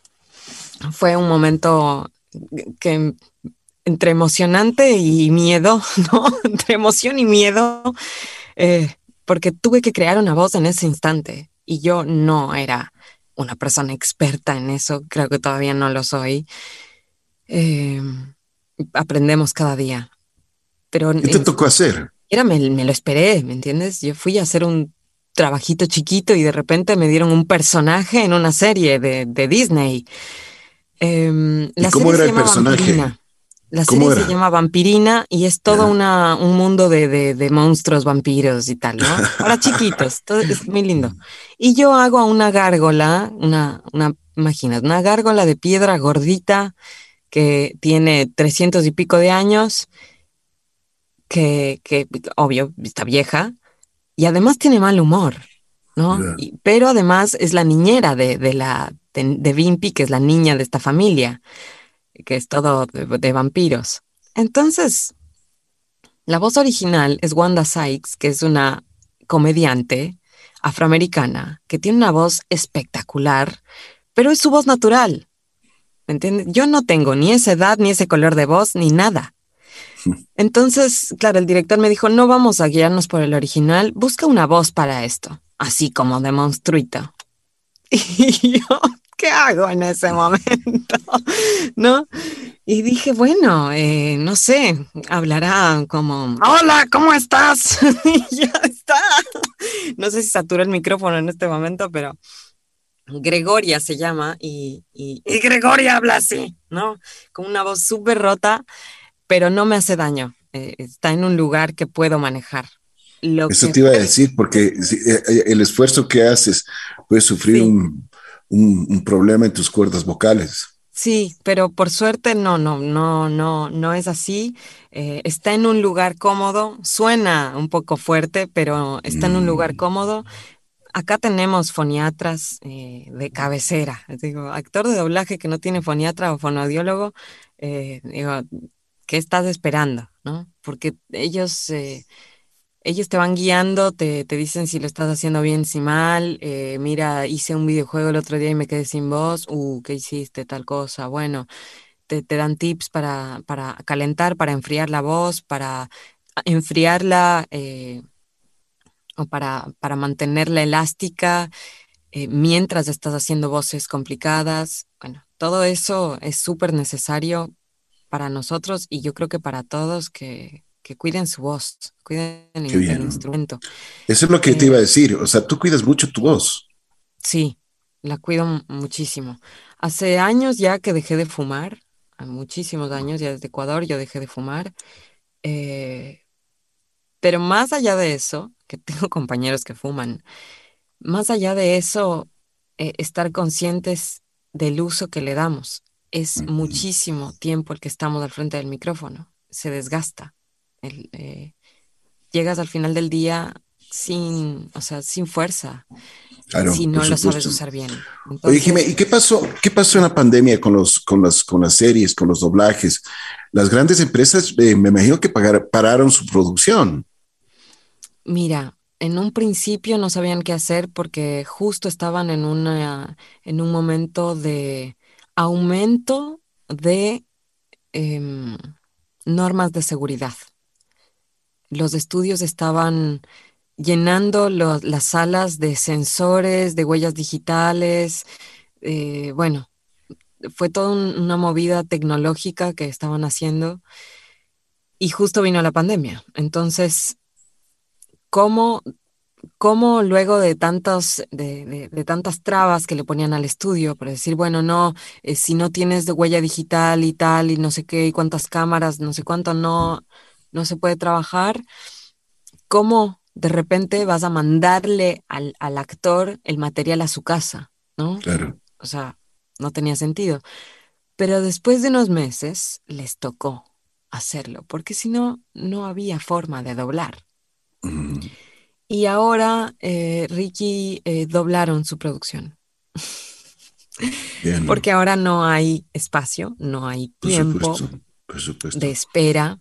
fue un momento que entre emocionante y miedo, ¿no? Entre emoción y miedo. Eh, porque tuve que crear una voz en ese instante y yo no era una persona experta en eso, creo que todavía no lo soy. Em, aprendemos cada día. Pero ¿Qué te tocó hacer? Era, me, lo esperé, ¿me entiendes? Yo fui a hacer un trabajito chiquito y de repente me dieron un personaje en una serie de, Disney. Em, ¿Y cómo era el personaje? La serie se llama Vampirina y es todo una, un mundo de, monstruos, vampiros y tal, ¿no? Para chiquitos, todo, es muy lindo. Y yo hago a una gárgola, una, una, imagínate, una gárgola de piedra gordita que tiene 300 y pico de años, que, que obvio, está vieja, y además tiene mal humor, ¿no? pero además es la niñera de, de la, de, de Vimpy, que es la niña de esta familia que es todo de, vampiros. Entonces, la voz original es Wanda Sykes, que es una comediante afroamericana que tiene una voz espectacular, pero es su voz natural. ¿Me entiendes? Yo no tengo ni esa edad, ni ese color de voz, ni nada. Entonces, claro, el director me dijo, no vamos a guiarnos por el original, busca una voz para esto, así como de monstruito. Y yo, ¿qué hago en ese momento? ¿No? Y dije, bueno, eh, no sé, hablará como, hola, ¿cómo estás? y ya está. No sé si satura el micrófono en este momento, pero Gregoria se llama y, y, Gregoria habla así, ¿no? Con una voz súper rota, pero no me hace daño. Eh, está en un lugar que puedo manejar. Eso te iba a decir, porque eh, el esfuerzo que haces puede sufrir un un, problema en tus cuerdas vocales. Sí, pero por suerte no, no, no, no, no es así. Eh, está en un lugar cómodo, suena un poco fuerte, pero está en un lugar mm. cómodo. Acá tenemos foniatras eh, de cabecera. Digo, actor de doblaje que no tiene foniatra o fonodiólogo, eh, digo, ¿qué estás esperando? ¿No? Porque ellos ellos te van guiando, te, dicen si lo estás haciendo bien, si mal. Eh, mira, hice un videojuego el otro día y me quedé sin voz. Uh, ¿qué hiciste? Tal cosa. Bueno, te, dan tips para, para, calentar, para enfriar la voz, para enfriarla eh, o para, para, mantenerla elástica eh, mientras estás haciendo voces complicadas. Bueno, todo eso es súper necesario para nosotros y yo creo que para todos que, que cuiden su voz, cuiden el, instrumento. Eso es lo que te iba a decir, o sea, tú cuidas mucho tu voz. Sí, la cuido muchísimo. Hace años ya que dejé de fumar, muchísimos años, ya desde Ecuador yo dejé de fumar. Eh, pero más allá de eso, que tengo compañeros que fuman, más allá de eso, eh, estar conscientes del uso que le damos. Es muchísimo tiempo el que estamos al frente del micrófono, se desgasta. Eh, llegas al final del día sin, o sea, sin fuerza. si no lo sabes usar bien. Oye, Jimé, ¿y qué pasó? ¿Qué pasó en la pandemia con los, con las, con las series, con los doblajes? Las grandes empresas, eh, me imagino que pararon su producción. Mira, en un principio no sabían qué hacer porque justo estaban en una, en un momento de aumento de em, normas de seguridad los estudios estaban llenando las salas de sensores, de huellas digitales. Eh, bueno, fue toda una movida tecnológica que estaban haciendo y justo vino la pandemia. Entonces, ¿cómo, cómo luego de, tantos, de, tantas trabas que le ponían al estudio, para decir, bueno, no, eh, si no tienes de huella digital y tal, y no sé qué, y cuántas cámaras, no sé cuánto, no, no se puede trabajar, ¿cómo de repente vas a mandarle al, actor el material a su casa? ¿No? Claro. O sea, no tenía sentido. Pero después de unos meses les tocó hacerlo, porque si no, no había forma de doblar. Y ahora eh, Ricky eh, doblaron su producción. Porque ahora no hay espacio, no hay tiempo de espera,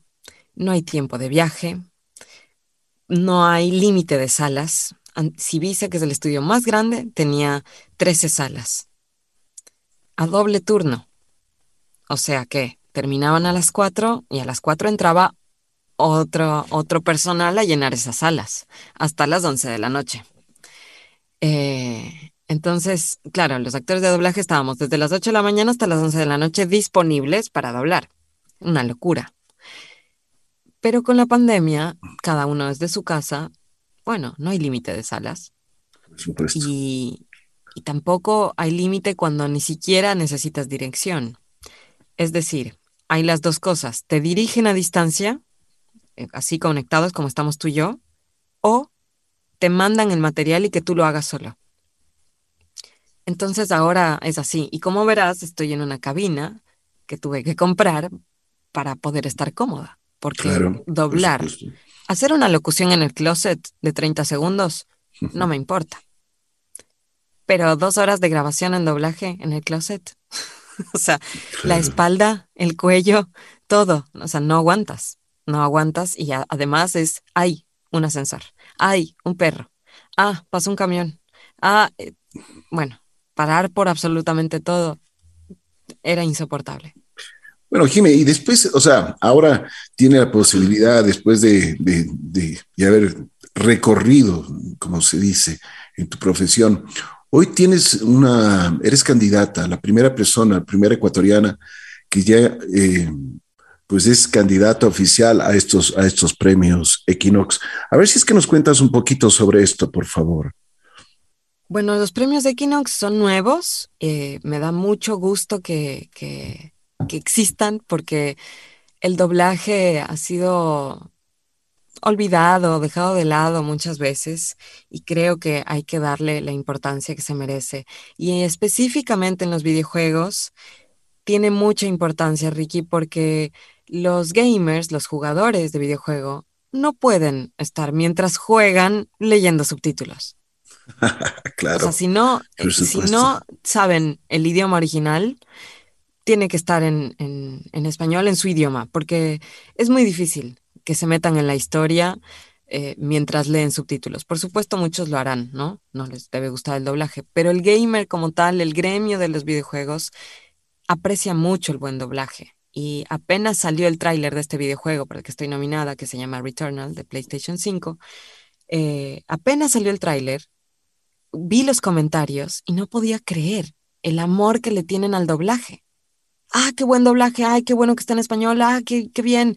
no hay tiempo de viaje, no hay límite de salas. Civisa, que es el estudio más grande, tenía 13 salas a doble turno. O sea que terminaban a las 4 y a las 4 entraba otro, otro personal a llenar esas salas hasta las 11 de la noche. Eh, entonces, claro, los actores de doblaje estábamos desde las 8 de la mañana hasta las 11 de la noche disponibles para doblar. Una locura. Pero con la pandemia, cada uno desde su casa, bueno, no hay límite de salas. Y, y tampoco hay límite cuando ni siquiera necesitas dirección. Es decir, hay las dos cosas. Te dirigen a distancia, eh, así conectados como estamos tú y yo, o te mandan el material y que tú lo hagas solo. Entonces ahora es así. Y como verás, estoy en una cabina que tuve que comprar para poder estar cómoda porque doblar, hacer una locución en el closet de 30 segundos, no me importa. Pero dos horas de grabación en doblaje en el closet, o sea, la espalda, el cuello, todo, o sea, no aguantas, no aguantas y además es, hay un ascensor, hay un perro, ah, pasó un camión, ah, eh, bueno, parar por absolutamente todo era insoportable. Bueno, Jimé, y después, o sea, ahora tiene la posibilidad, después de, haber recorrido, como se dice, en tu profesión, hoy tienes una, eres candidata, la primera persona, la primera ecuatoriana que ya, eh, pues es candidata oficial a estos, a estos premios Equinox. A ver si es que nos cuentas un poquito sobre esto, por favor. Bueno, los premios Equinox son nuevos. Eh, me da mucho gusto que, que que existan porque el doblaje ha sido olvidado, dejado de lado muchas veces y creo que hay que darle la importancia que se merece. Y específicamente en los videojuegos tiene mucha importancia, Ricky, porque los gamers, los jugadores de videojuego, no pueden estar mientras juegan leyendo subtítulos. claro. O sea, si no, si no saben el idioma original, tiene que estar en, español, en su idioma, porque es muy difícil que se metan en la historia eh, mientras leen subtítulos. Por supuesto, muchos lo harán, ¿no? No les debe gustar el doblaje, pero el gamer como tal, el gremio de los videojuegos, aprecia mucho el buen doblaje. Y apenas salió el tráiler de este videojuego para el que estoy nominada, que se llama Returnal de PlayStation 5, eh, apenas salió el tráiler, vi los comentarios y no podía creer el amor que le tienen al doblaje. Ah, qué buen doblaje, ay, qué bueno que está en español, ah, qué, qué bien.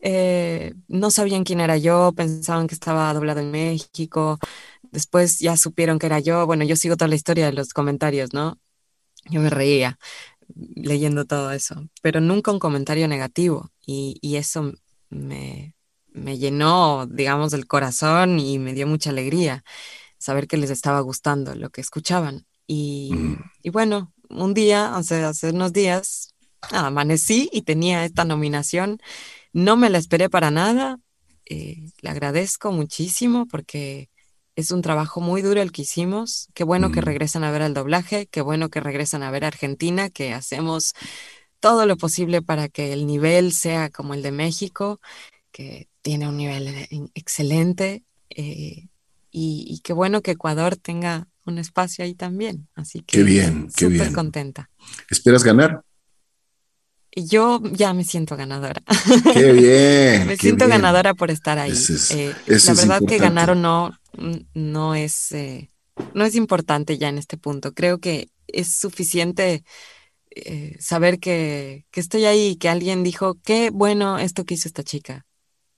Eh, no sabían quién era yo, pensaban que estaba doblado en México. Después ya supieron que era yo. Bueno, yo sigo toda la historia de los comentarios, ¿no? Yo me reía leyendo todo eso, pero nunca un comentario negativo y, y eso me, me llenó, digamos, el corazón y me dio mucha alegría saber que les estaba gustando lo que escuchaban. Y, mm. y bueno, un día, hace, hace unos días, amanecí y tenía esta nominación. No me la esperé para nada. Eh, le agradezco muchísimo porque es un trabajo muy duro el que hicimos. Qué bueno que mm. regresan a ver el doblaje, qué bueno que regresan a ver Argentina, que hacemos todo lo posible para que el nivel sea como el de México, que tiene un nivel eh, excelente. Eh, y, qué bueno que Ecuador tenga un espacio ahí también. Así que qué bien, qué bien. contenta. ¿Esperas ganar? Yo ya me siento ganadora. Qué bien. me siento ganadora por estar ahí. Eh, la verdad que ganar o no no es no es importante ya en este punto. Creo que es suficiente saber que, que, estoy ahí, que alguien dijo, qué bueno esto que hizo esta chica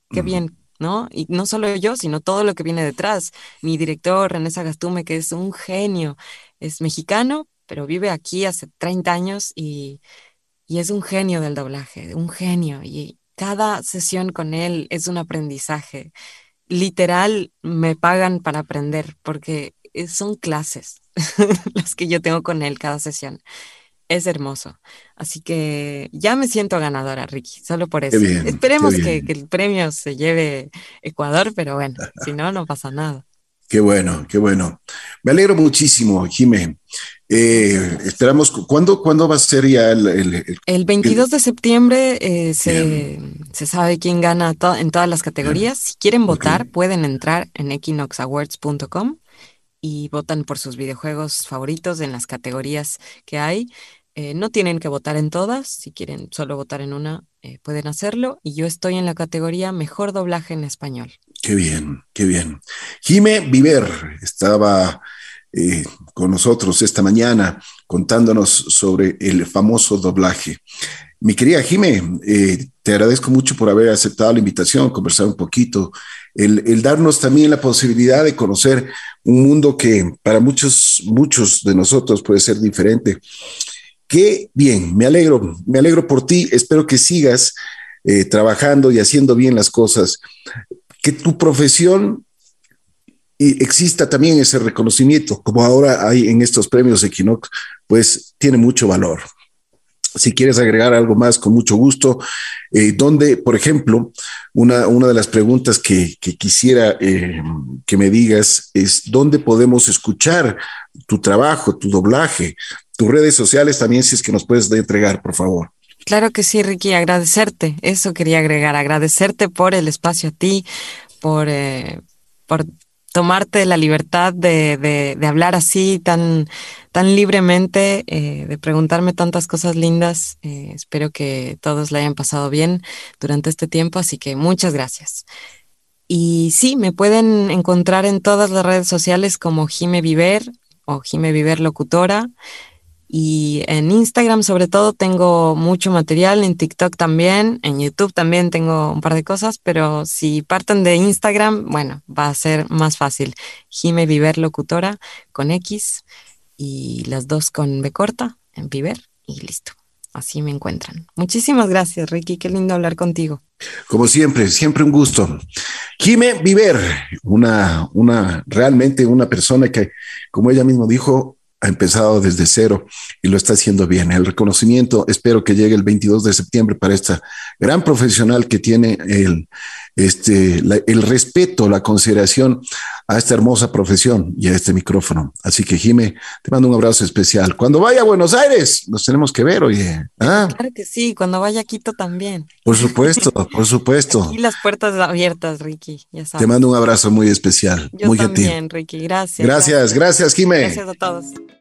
qué bien, ¿no? Y no solo yo, sino todo lo que viene detrás. Mi director, René Sagastume, que es un genio, es mexicano, pero vive aquí hace 30 años y, y es un genio del doblaje, un genio. Y cada sesión con él es un aprendizaje. Literal, me pagan para aprender porque son clases las que yo tengo con él cada sesión es hermoso. Así que ya me siento ganadora, Ricky, solo por eso. Esperemos que, el premio se lleve Ecuador, pero bueno, si no, no pasa nada. Qué bueno, qué bueno. Me alegro muchísimo, Jimé. Eh, esperamos, ¿cuándo, ¿cuándo va a ser ya el... El, 22 de septiembre eh, se, sabe quién gana en todas las categorías. Si quieren votar, pueden entrar en equinoxawards.com y votan por sus videojuegos favoritos en las categorías que hay. Eh, no tienen que votar en todas, si quieren solo votar en una, eh, pueden hacerlo. Y yo estoy en la categoría Mejor Doblaje en Español. Qué bien, qué bien. Jime Viver estaba eh, con nosotros esta mañana contándonos sobre el famoso doblaje. Mi querida Jime, te agradezco mucho por haber aceptado la invitación, conversar un poquito, el, el, darnos también la posibilidad de conocer un mundo que para muchos, muchos de nosotros puede ser diferente. Qué bien, me alegro, me alegro por ti. Espero que sigas eh, trabajando y haciendo bien las cosas. Que tu profesión y exista también ese reconocimiento, como ahora hay en estos premios Equinox, pues tiene mucho valor. Si quieres agregar algo más, con mucho gusto. Eh, donde, por ejemplo, una, una de las preguntas que, quisiera eh, que me digas es, ¿dónde podemos escuchar tu trabajo, tu doblaje? tus redes sociales también, si es que nos puedes entregar, por favor. Claro que sí, Ricky, agradecerte, eso quería agregar, agradecerte por el espacio a ti, por, eh, por tomarte la libertad de, de, hablar así tan, tan libremente, eh, de preguntarme tantas cosas lindas. Eh, espero que todos la hayan pasado bien durante este tiempo, así que muchas gracias. Y sí, me pueden encontrar en todas las redes sociales como Jime Viver o Jime Viver Locutora. Y en Instagram sobre todo tengo mucho material, en TikTok también, en YouTube también tengo un par de cosas, pero si parten de Instagram, bueno, va a ser más fácil. Jime Viver Locutora con X y las dos con B corta en Viver y listo. Así me encuentran. Muchísimas gracias, Ricky. Qué lindo hablar contigo. Como siempre, siempre un gusto. Jime Viver, una, una, realmente una persona que, como ella misma dijo, ha empezado desde cero y lo está haciendo bien. El reconocimiento espero que llegue el 22 de septiembre para esta gran profesional que tiene el, este, el respeto, la consideración a esta hermosa profesión y a este micrófono. Así que, Jime, te mando un abrazo especial. Cuando vaya a Buenos Aires, nos tenemos que ver, oye. ¿Ah? Claro que sí, cuando vaya a Quito también. Por supuesto, por supuesto. Y las puertas abiertas, Ricky, Te mando un abrazo muy especial, Yo muy también, Ricky, gracias. Gracias, gracias, Jime. Gracias a todos.